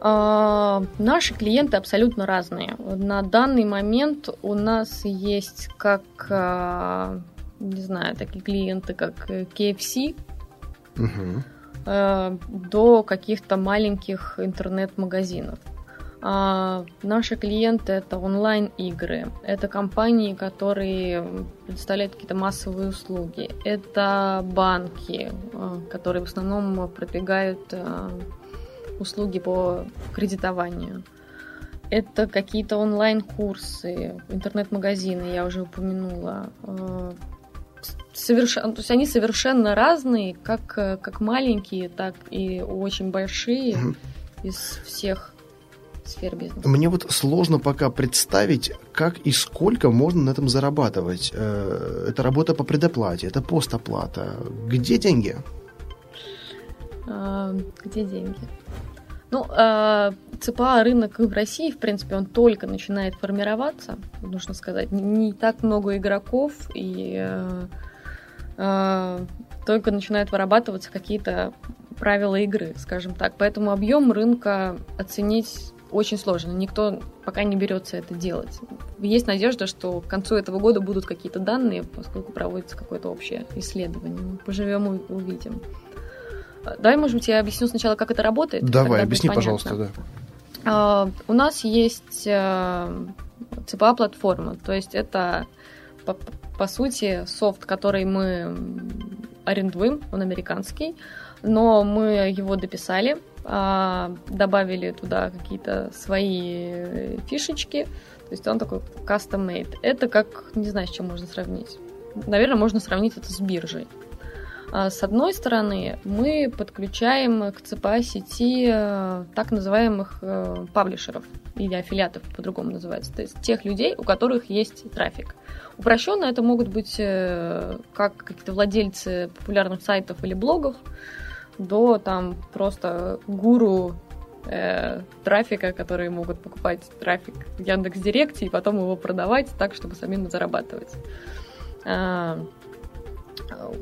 А, наши клиенты абсолютно разные. На данный момент у нас есть как, а, не знаю, такие клиенты, как KFC, угу. До каких-то маленьких интернет-магазинов. А наши клиенты это онлайн-игры, это компании, которые предоставляют какие-то массовые услуги, это банки, которые в основном продвигают услуги по кредитованию. Это какие-то онлайн-курсы, интернет-магазины, я уже упомянула. Э, совершенно, то есть они совершенно разные, как, как маленькие, так и очень большие угу. из всех сфер бизнеса. Мне вот сложно пока представить, как и сколько можно на этом зарабатывать. Э, это работа по предоплате, это постоплата. Где деньги? А, где деньги? Ну, э, ЦПА рынок в России, в принципе, он только начинает формироваться, нужно сказать. Не так много игроков, и э, э, только начинают вырабатываться какие-то правила игры, скажем так. Поэтому объем рынка оценить очень сложно. Никто пока не берется это делать. Есть надежда, что к концу этого года будут какие-то данные, поскольку проводится какое-то общее исследование. Поживем и увидим. Давай, может быть, я объясню сначала, как это работает. Давай, объясни, пожалуйста, да. Uh, у нас есть uh, CPA-платформа, то есть это, по, сути, софт, который мы арендуем, он американский, но мы его дописали, uh, добавили туда какие-то свои фишечки, то есть он такой custom-made. Это как, не знаю, с чем можно сравнить. Наверное, можно сравнить это с биржей. А, с одной стороны, мы подключаем к ЦПА сети э, так называемых э, паблишеров или аффилиатов, по-другому называется, то есть тех людей, у которых есть трафик. Упрощенно это могут быть э, как какие-то владельцы популярных сайтов или блогов, до там просто гуру э, трафика, которые могут покупать трафик в Яндекс Директе и потом его продавать так, чтобы самим зарабатывать. А,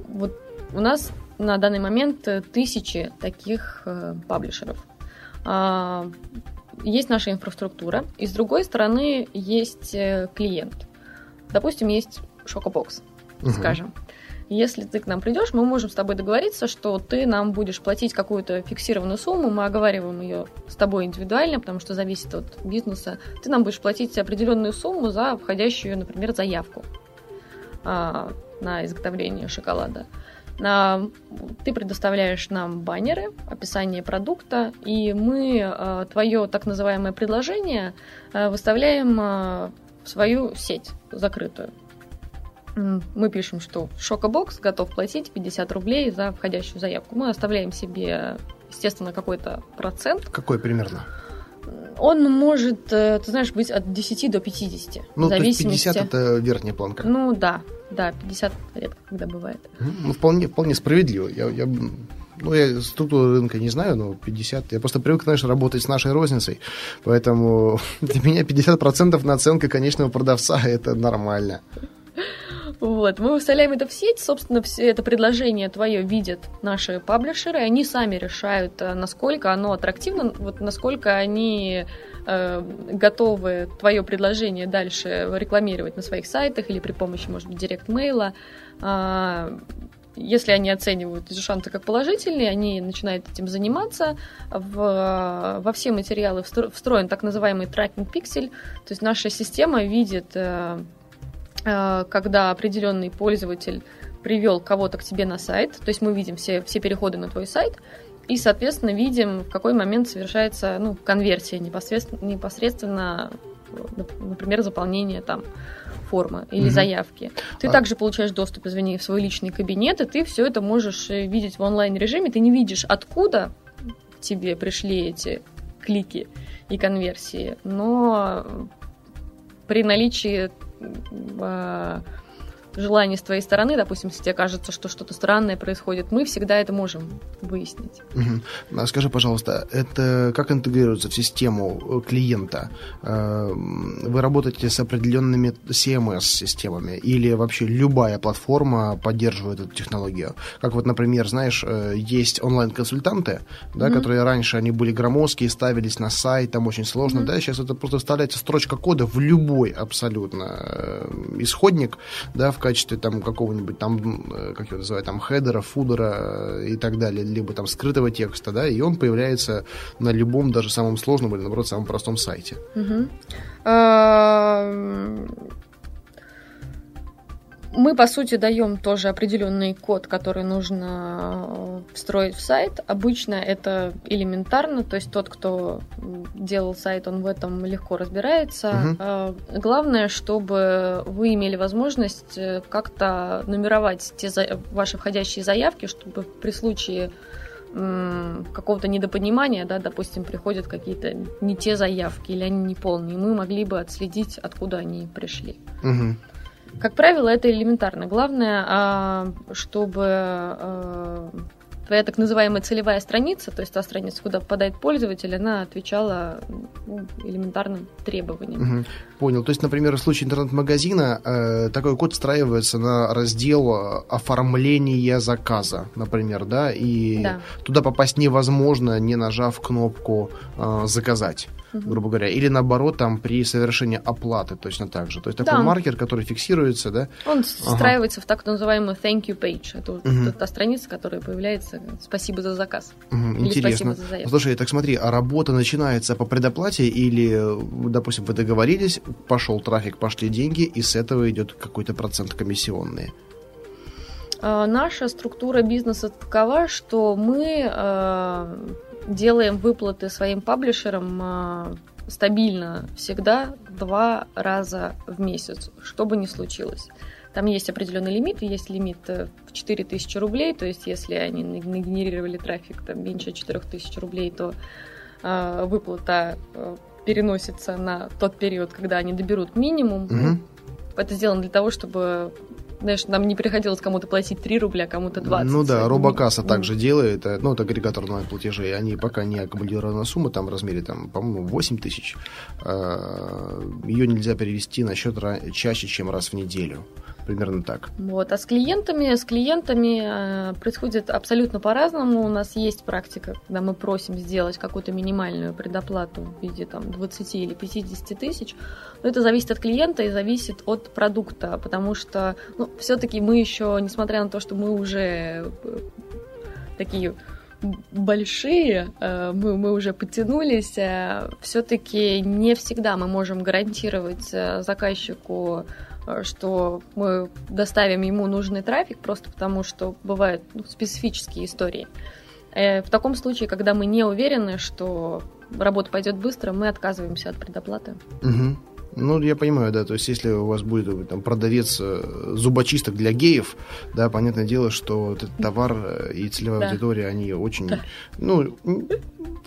вот у нас на данный момент э, тысячи таких э, паблишеров. А, есть наша инфраструктура, и с другой стороны есть э, клиент. Допустим, есть Шокобокс, угу. скажем. Если ты к нам придешь, мы можем с тобой договориться, что ты нам будешь платить какую-то фиксированную сумму, мы оговариваем ее с тобой индивидуально, потому что зависит от бизнеса. Ты нам будешь платить определенную сумму за входящую, например, заявку а, на изготовление шоколада. Ты предоставляешь нам баннеры, описание продукта, и мы а, твое так называемое предложение а, выставляем а, в свою сеть закрытую. Мы пишем, что Шокобокс готов платить 50 рублей за входящую заявку. Мы оставляем себе, естественно, какой-то процент. Какой примерно? Он может, э, ты знаешь, быть от 10 до 50. Ну, то есть 50 это верхняя планка. Ну да, да, 50 редко когда бывает. Ну, вполне, вполне справедливо. Я, я, ну, я структуру рынка не знаю, но 50... Я просто привык, знаешь, работать с нашей розницей, поэтому для меня 50% наценка конечного продавца – это нормально. Вот, мы выставляем это в сеть, собственно, все это предложение твое видят наши паблишеры, они сами решают, э, насколько оно аттрактивно, вот насколько они э, готовы твое предложение дальше рекламировать на своих сайтах или при помощи, может быть, директ-мейла. Э, если они оценивают эти шансы как положительные, они начинают этим заниматься. В, во все материалы встроен так называемый трекинг пиксель, то есть наша система видит Э, когда определенный пользователь привел кого-то к тебе на сайт, то есть мы видим все, все переходы на твой сайт, и, соответственно, видим, в какой момент совершается ну, конверсия непосредственно, непосредственно, например, заполнение там формы или mm-hmm. заявки. Ты а... также получаешь доступ, извини, в свой личный кабинет, и ты все это можешь э, видеть в онлайн-режиме. Ты не видишь, откуда тебе пришли эти клики и конверсии, но при наличии э, желание с твоей стороны, допустим, если тебе кажется, что что-то странное происходит, мы всегда это можем выяснить. Угу. А скажи, пожалуйста, это как интегрируется в систему э, клиента? Э, вы работаете с определенными CMS-системами или вообще любая платформа поддерживает эту технологию? Как вот, например, знаешь, э, есть онлайн-консультанты, да, угу. которые раньше они были громоздкие, ставились на сайт, там очень сложно, угу. да, сейчас это просто вставляется строчка кода в любой абсолютно исходник, да, в качестве там какого-нибудь там, э, как его называют, там хедера, футера э, и так далее, либо там скрытого текста, да, и он появляется на любом, даже самом сложном или, наоборот, самом простом сайте. Угу мы, по сути, даем тоже определенный код, который нужно э, встроить в сайт. Обычно это элементарно, то есть тот, кто делал сайт, он в этом легко разбирается. Угу. Главное, чтобы вы имели возможность э, как-то нумеровать те за... ваши входящие заявки, чтобы при случае какого-то недопонимания, да, допустим, приходят какие-то не те заявки или они неполные, мы могли бы отследить, откуда они пришли. Угу. Как правило, это элементарно. Главное, а, чтобы а, твоя так называемая целевая страница, то есть та страница, куда попадает пользователь, она отвечала ну, элементарным требованиям. Угу. Понял. То есть, например, в случае интернет-магазина э, такой код встраивается на раздел э, оформления заказа, например, да, и да. туда попасть невозможно, не нажав кнопку э, заказать угу. грубо говоря, или наоборот там при совершении оплаты точно так же. То есть такой да. маркер, который фиксируется, да? Он ага. встраивается в так называемую thank you page. Это угу. та страница, которая появляется «Спасибо за заказ». Угу. Или Интересно. За заявку. Слушай, так смотри, а работа начинается по предоплате или, допустим, вы договорились, пошел трафик, пошли деньги, и с этого идет какой-то процент комиссионные? А, наша структура бизнеса такова, что мы а, делаем выплаты своим паблишерам а, стабильно всегда два раза в месяц, что бы ни случилось. Там есть определенный лимит, есть лимит э, в 4000 рублей, то есть если они нагенерировали трафик там, меньше 4000 рублей, то э, выплата э, переносится на тот период, когда они доберут минимум. Угу. Это сделано для того, чтобы знаешь, нам не приходилось кому-то платить 3 рубля, кому-то 20. Ну да, Робокасса также делает, э, ну, это агрегатор онлайн-платежей, они пока не аккумулирована сумма, там в размере, там, по-моему, 8 тысяч, а, ее нельзя перевести на счет чаще, чем раз в неделю примерно так. Вот. А с клиентами, с клиентами э, происходит абсолютно по-разному. У нас есть практика, когда мы просим сделать какую-то минимальную предоплату в виде там, 20 или 50 тысяч. Но это зависит от клиента и зависит от продукта, потому что ну, все-таки мы еще, несмотря на то, что мы уже э, такие большие, э, мы, мы уже подтянулись, все-таки не всегда мы можем гарантировать заказчику что мы доставим ему нужный трафик, просто потому что бывают ну, специфические истории. Э, в таком случае, когда мы не уверены, что работа пойдет быстро, мы отказываемся от предоплаты. Угу. Ну, я понимаю, да, то есть если у вас будет там, продавец э, зубочисток для геев, да, понятное дело, что этот товар и целевая да. аудитория, они очень, да. ну,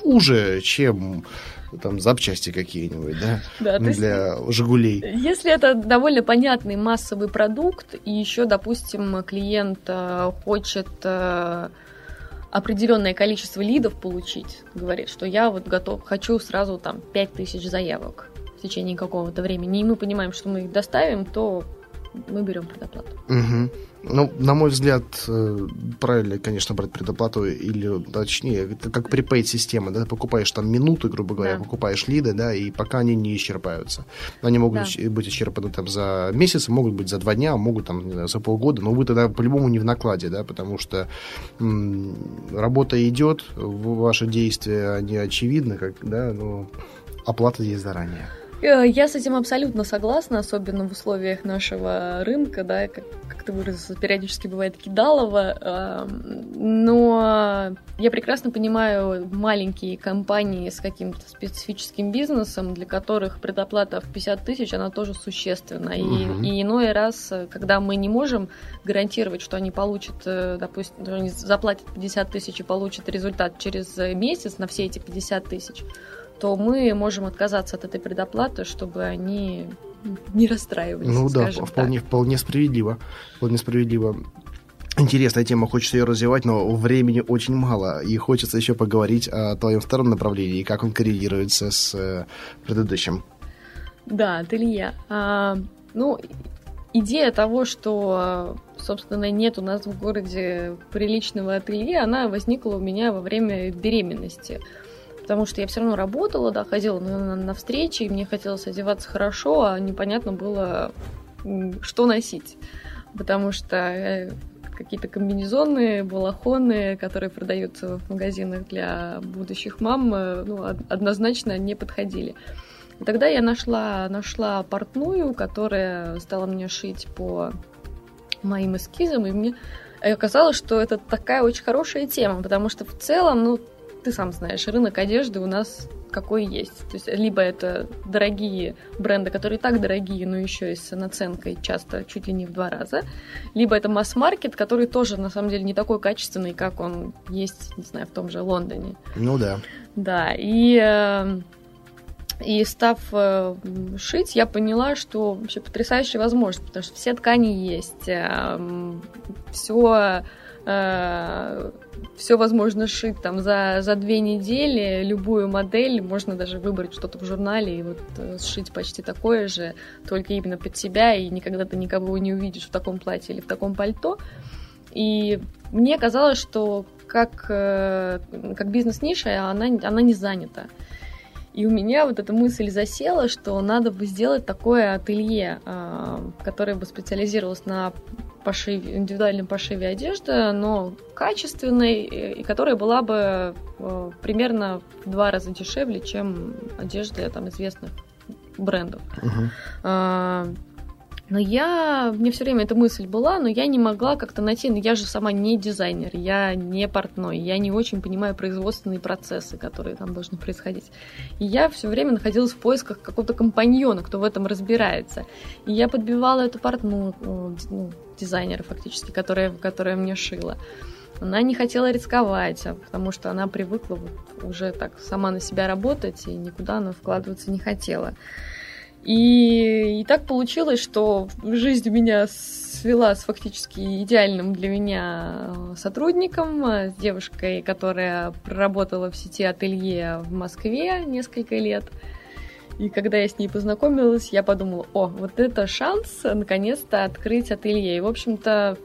уже, чем там запчасти какие-нибудь, да, да ну, для есть, «Жигулей». Если это довольно понятный массовый продукт, и еще, допустим, клиент э, хочет э, определенное количество лидов получить, говорит, что я вот готов, хочу сразу там 5000 заявок в течение какого-то времени, и мы понимаем, что мы их доставим, то мы берем предоплату. Угу. Ну, на мой взгляд, э, правильно, конечно, брать предоплату или, точнее, это как prepaid система, да, покупаешь там минуты, грубо говоря, да. покупаешь лиды, да, и пока они не исчерпаются. Они могут да. быть исчерпаны там за месяц, могут быть за два дня, могут там, знаю, за полгода, но вы тогда по-любому не в накладе, да, потому что м- работа идет, ваши действия, они очевидны, как, да, но оплата есть заранее. Э, я с этим абсолютно согласна, особенно в условиях нашего рынка, да, как, как ты выразился, периодически бывает кидалово, но я прекрасно понимаю маленькие компании с каким-то специфическим бизнесом, для которых предоплата в 50 тысяч, она тоже существенна. И, угу. и иной раз, когда мы не можем гарантировать, что они получат, э, допустим, они заплатят 50 тысяч и получат результат через месяц на все эти 50 тысяч, то мы можем отказаться от этой предоплаты, чтобы они не расстраивались. Ну да, вполне, так. вполне справедливо. Вполне справедливо. Интересная тема, хочется ее развивать, но времени очень мало, и хочется еще поговорить о твоем втором направлении, и как он коррелируется с э, предыдущим. Да, ателье. А, ну, идея того, что, собственно, нет у нас в городе приличного ателье, она возникла у меня во время беременности потому что я все равно работала, да, ходила на, на, встречи, и мне хотелось одеваться хорошо, а непонятно было, что носить, потому что э, какие-то комбинезоны, балахоны, которые продаются в магазинах для будущих мам, э, ну, однозначно не подходили. Тогда я нашла, нашла портную, которая стала мне шить по моим эскизам, и мне оказалось, что это такая очень хорошая тема, потому что в целом, ну, ты сам знаешь, рынок одежды у нас какой есть. То есть либо это дорогие бренды, которые и так дорогие, но еще и с наценкой часто чуть ли не в два раза, либо это масс-маркет, который тоже на самом деле не такой качественный, как он есть, не знаю, в том же Лондоне. Ну да. Да, и э, и став э, шить, я поняла, что вообще потрясающая возможность, потому что все ткани есть, э, все э, все возможно шить там за, за две недели, любую модель, можно даже выбрать что-то в журнале и вот э, сшить почти такое же, только именно под себя, и никогда ты никого не увидишь в таком платье или в таком пальто. И мне казалось, что как, э, как бизнес-ниша она, она не занята. И у меня вот эта мысль засела, что надо бы сделать такое ателье, э, которое бы специализировалось на пошиве, индивидуальном пошиве одежды, но качественной, и которая была бы э, примерно в два раза дешевле, чем одежда там, известных брендов. Uh-huh. Но я, мне все время эта мысль была, но я не могла как-то найти, но я же сама не дизайнер, я не портной, я не очень понимаю производственные процессы, которые там должны происходить. И я все время находилась в поисках какого-то компаньона, кто в этом разбирается. И я подбивала эту портную, ну, дизайнера фактически, которая, которая мне шила. Она не хотела рисковать, а потому что она привыкла вот уже так сама на себя работать, и никуда она вкладываться не хотела. И, и так получилось, что жизнь меня свела с фактически идеальным для меня э, сотрудником, э, с девушкой, которая проработала в сети ателье в Москве несколько лет. И когда я с ней познакомилась, я подумала, о, вот это шанс наконец-то открыть ателье. И, в общем-то,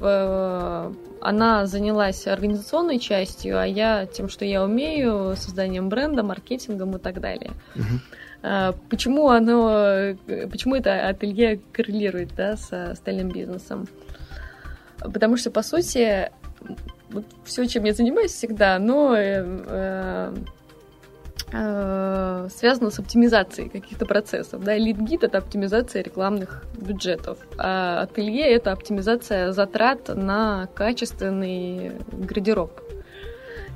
э, она занялась организационной частью, а я тем, что я умею, созданием бренда, маркетингом и так далее. Uh-huh. А, почему оно, почему это ателье коррелирует да, с остальным бизнесом? Потому что, по сути, вот все, чем я занимаюсь всегда, но э, э, э, связано с оптимизацией каких-то процессов. Да? LeadGid — это оптимизация рекламных бюджетов, а ателье — это оптимизация затрат на качественный гардероб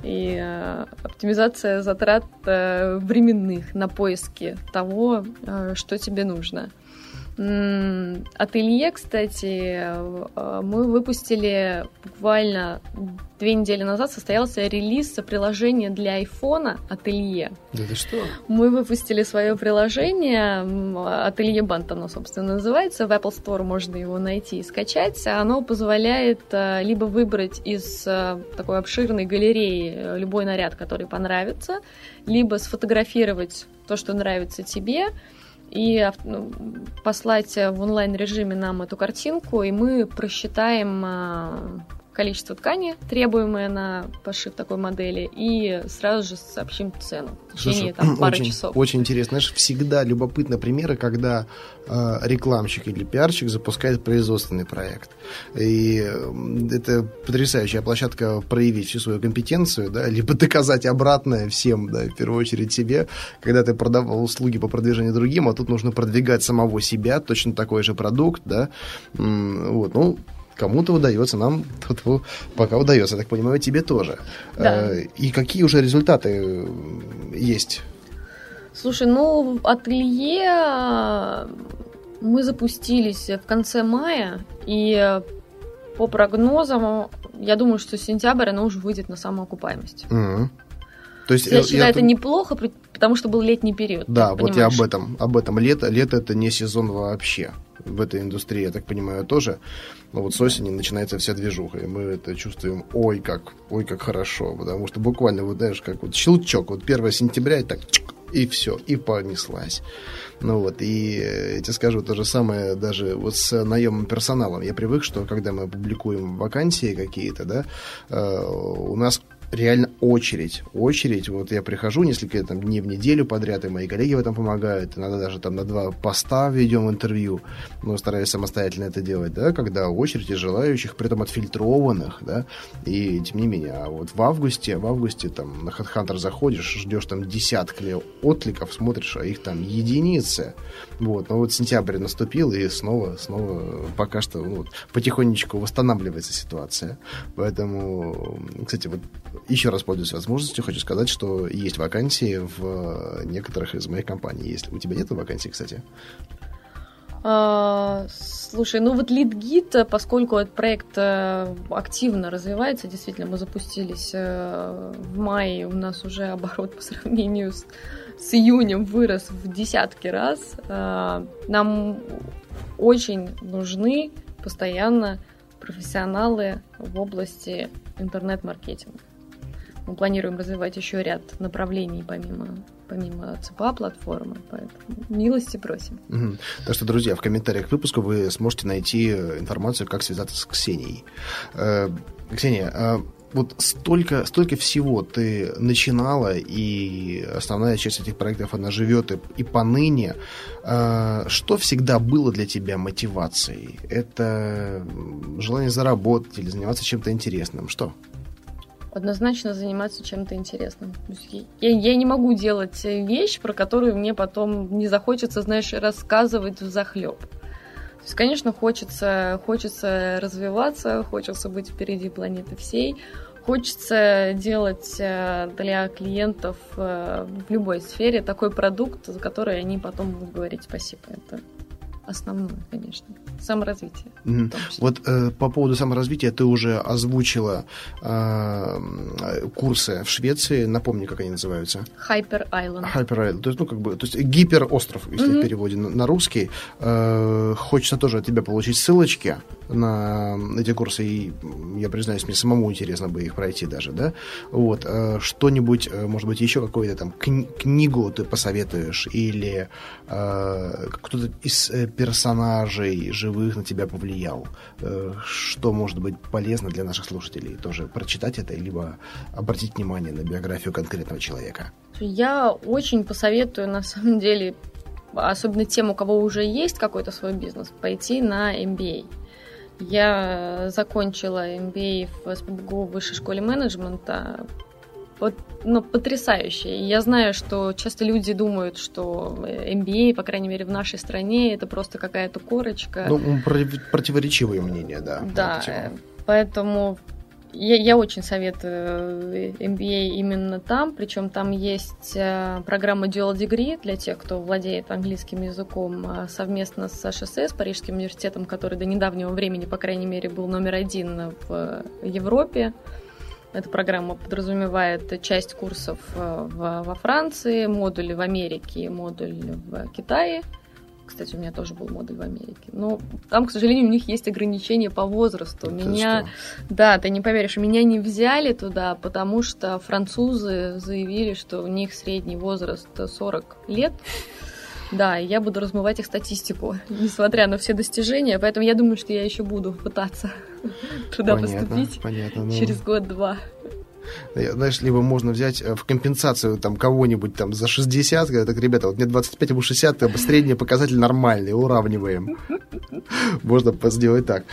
и э, оптимизация затрат э, временных на поиски того, э, что тебе нужно. Ателье, кстати, э, мы выпустили буквально две недели назад состоялся релиз приложения для айфона Ателье. Да ты что? Мы выпустили свое приложение, Ателье Бант оно, собственно, называется. В Apple Store можно его найти и скачать. Оно позволяет э, либо выбрать из э, такой обширной галереи любой наряд, который понравится, либо сфотографировать то, что нравится тебе, и ну, послать в онлайн-режиме нам эту картинку, и мы просчитаем а, количество ткани, требуемое на пошив такой модели, и сразу же сообщим цену в течение Слушай, там, пары очень, часов. Очень интересно. Знаешь, всегда любопытны примеры, когда э, рекламщик или пиарщик запускает производственный проект. И это потрясающая площадка проявить всю свою компетенцию, да, либо доказать обратное всем, да, в первую очередь себе, когда ты продавал услуги по продвижению другим, а тут нужно продвигать самого себя, точно такой же продукт, да. Вот, ну, кому-то удается, нам тут пока удается, я так понимаю, тебе тоже. Да. Э, и какие уже результаты есть? Слушай, ну, ателье э, мы запустились в конце мая, и по прогнозам, я думаю, что сентябрь оно уже выйдет на самоокупаемость. Угу. То есть, я, я считаю, я... это неплохо, потому что был летний период. Да, вот я об этом, об этом. Лето, лето это не сезон вообще в этой индустрии, я так понимаю, тоже. Но вот с осени начинается вся движуха, и мы это чувствуем, ой, как, ой, как хорошо, потому что буквально, вот знаешь, как вот щелчок, вот 1 сентября, и так, и все, и понеслась. Ну вот, и я тебе скажу то же самое даже вот с наемным персоналом. Я привык, что когда мы публикуем вакансии какие-то, да, э, у нас реально очередь. Очередь. Вот я прихожу несколько там, дней в неделю подряд, и мои коллеги в этом помогают. Иногда даже там на два поста ведем интервью. Но стараюсь самостоятельно это делать, да, когда очередь желающих, при этом отфильтрованных, да, и тем не менее. А вот в августе, в августе там на HeadHunter заходишь, ждешь там десятками откликов, смотришь, а их там единицы. Вот. Но вот сентябрь наступил, и снова, снова пока что ну, вот, потихонечку восстанавливается ситуация. Поэтому, кстати, вот еще раз пользуюсь возможностью, хочу сказать, что есть вакансии в некоторых из моих компаний. Есть. У тебя нет вакансий, кстати? А, слушай, ну вот LeadGit, поскольку этот проект э, активно развивается, действительно, мы запустились э, в мае, у нас уже оборот по сравнению с, с июнем вырос в десятки раз. Нам очень нужны постоянно профессионалы в области интернет-маркетинга. Мы планируем развивать еще ряд направлений помимо помимо ЦПА платформы, поэтому милости просим. Угу. Так что, друзья, в комментариях к выпуску вы сможете найти информацию, как связаться с Ксенией. Э, Ксения, э, вот столько, столько всего ты начинала, и основная часть этих проектов, она живет и, и поныне. Э, что всегда было для тебя мотивацией? Это желание заработать или заниматься чем-то интересным? Что? Однозначно заниматься чем-то интересным. Я, я не могу делать вещь, про которую мне потом не захочется, знаешь, рассказывать в захлеб. То есть, конечно, хочется, хочется развиваться, хочется быть впереди планеты всей, хочется делать э, для клиентов э, в любой сфере такой продукт, за который они потом будут говорить спасибо. Это основное, конечно. Саморазвитие. Вот э, по поводу саморазвития ты уже озвучила э, курсы в Швеции. Напомни, как они называются. Hyper Island. Hyper Island. То есть, ну, как бы, то есть гиперостров, если mm-hmm. в переводе на, на русский. Э, хочется тоже от тебя получить ссылочки на эти курсы. И я признаюсь, мне самому интересно бы их пройти даже, да. Вот. Э, что-нибудь, э, может быть, еще какую-то там кни- книгу ты посоветуешь или э, кто-то из э, персонажей живых на тебя повлиял? Э, что может быть полезно для наших слушателей? Тоже прочитать это, либо обратить внимание на биографию конкретного человека? Я очень посоветую, на самом деле, особенно тем, у кого уже есть какой-то свой бизнес, пойти на MBA. Я закончила MBA в СПБГУ в Высшей школе менеджмента вот, ну, потрясающе. Я знаю, что часто люди думают, что MBA, по крайней мере, в нашей стране, это просто какая-то корочка. Ну, противоречивые мнения, да. Да, поэтому я, я очень советую MBA именно там, причем там есть э, программа Dual Degree для тех, кто владеет английским языком э, совместно с HSS, Парижским университетом, который до недавнего времени, по крайней мере, был номер один в Европе. Эта программа подразумевает часть курсов э, в, во Франции, модуль в Америке, модуль в Китае. Кстати, у меня тоже был модуль в Америке. Но там, к сожалению, у них есть ограничения по возрасту. Это меня, что? да, ты не поверишь, меня не взяли туда, потому что французы заявили, что у них средний возраст 40 лет. Да, я буду размывать их статистику, несмотря на все достижения, поэтому я думаю, что я еще буду пытаться туда понятно, поступить понятно, ну... через год-два. Знаешь, либо можно взять э, в компенсацию там кого-нибудь там за 60, говорят, так, ребята, вот мне 25, ему 60, средний показатель нормальный, уравниваем. Можно сделать так.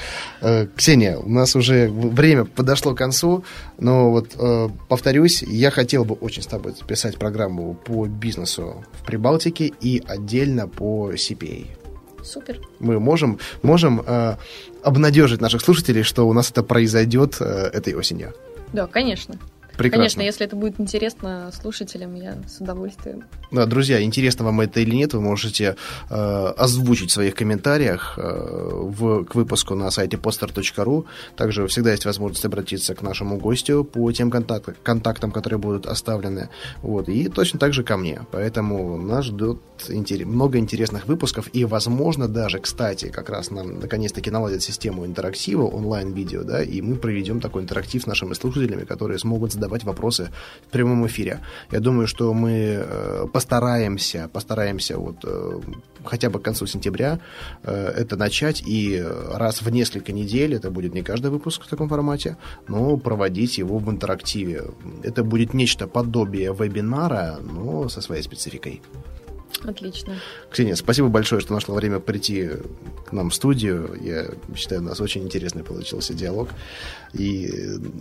Э, Ксения, у нас уже время подошло к концу, но вот э, повторюсь, я хотел бы очень с тобой записать программу по бизнесу в Прибалтике и отдельно по CPA. Супер. Мы можем, можем э, обнадежить наших слушателей, что у нас это произойдет э, этой осенью. Да, конечно. Прекрасно. Конечно, если это будет интересно слушателям, я с удовольствием. Да, друзья, интересно вам это или нет, вы можете э, озвучить в своих комментариях э, в, к выпуску на сайте poster.ru. Также всегда есть возможность обратиться к нашему гостю по тем контакт, контактам, которые будут оставлены. Вот, и точно так же ко мне. Поэтому нас ждет интерес, много интересных выпусков. И, возможно, даже, кстати, как раз нам наконец-таки наладят систему интерактива, онлайн-видео, да, и мы проведем такой интерактив с нашими слушателями, которые смогут задавать задавать вопросы в прямом эфире. Я думаю, что мы э, постараемся, постараемся вот э, хотя бы к концу сентября э, это начать и раз в несколько недель, это будет не каждый выпуск в таком формате, но проводить его в интерактиве. Это будет нечто подобие вебинара, но со своей спецификой. Отлично. Ксения, спасибо большое, что нашла время прийти к нам в студию. Я считаю, у нас очень интересный получился диалог. И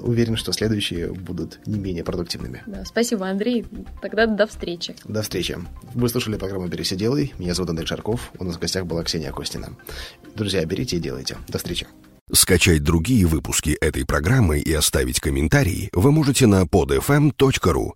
уверен, что следующие будут не менее продуктивными. Да, спасибо, Андрей. Тогда до встречи. До встречи. Вы слушали программу «Берись и делай». Меня зовут Андрей Шарков. У нас в гостях была Ксения Костина. Друзья, берите и делайте. До встречи. Скачать другие выпуски этой программы и оставить комментарии вы можете на podfm.ru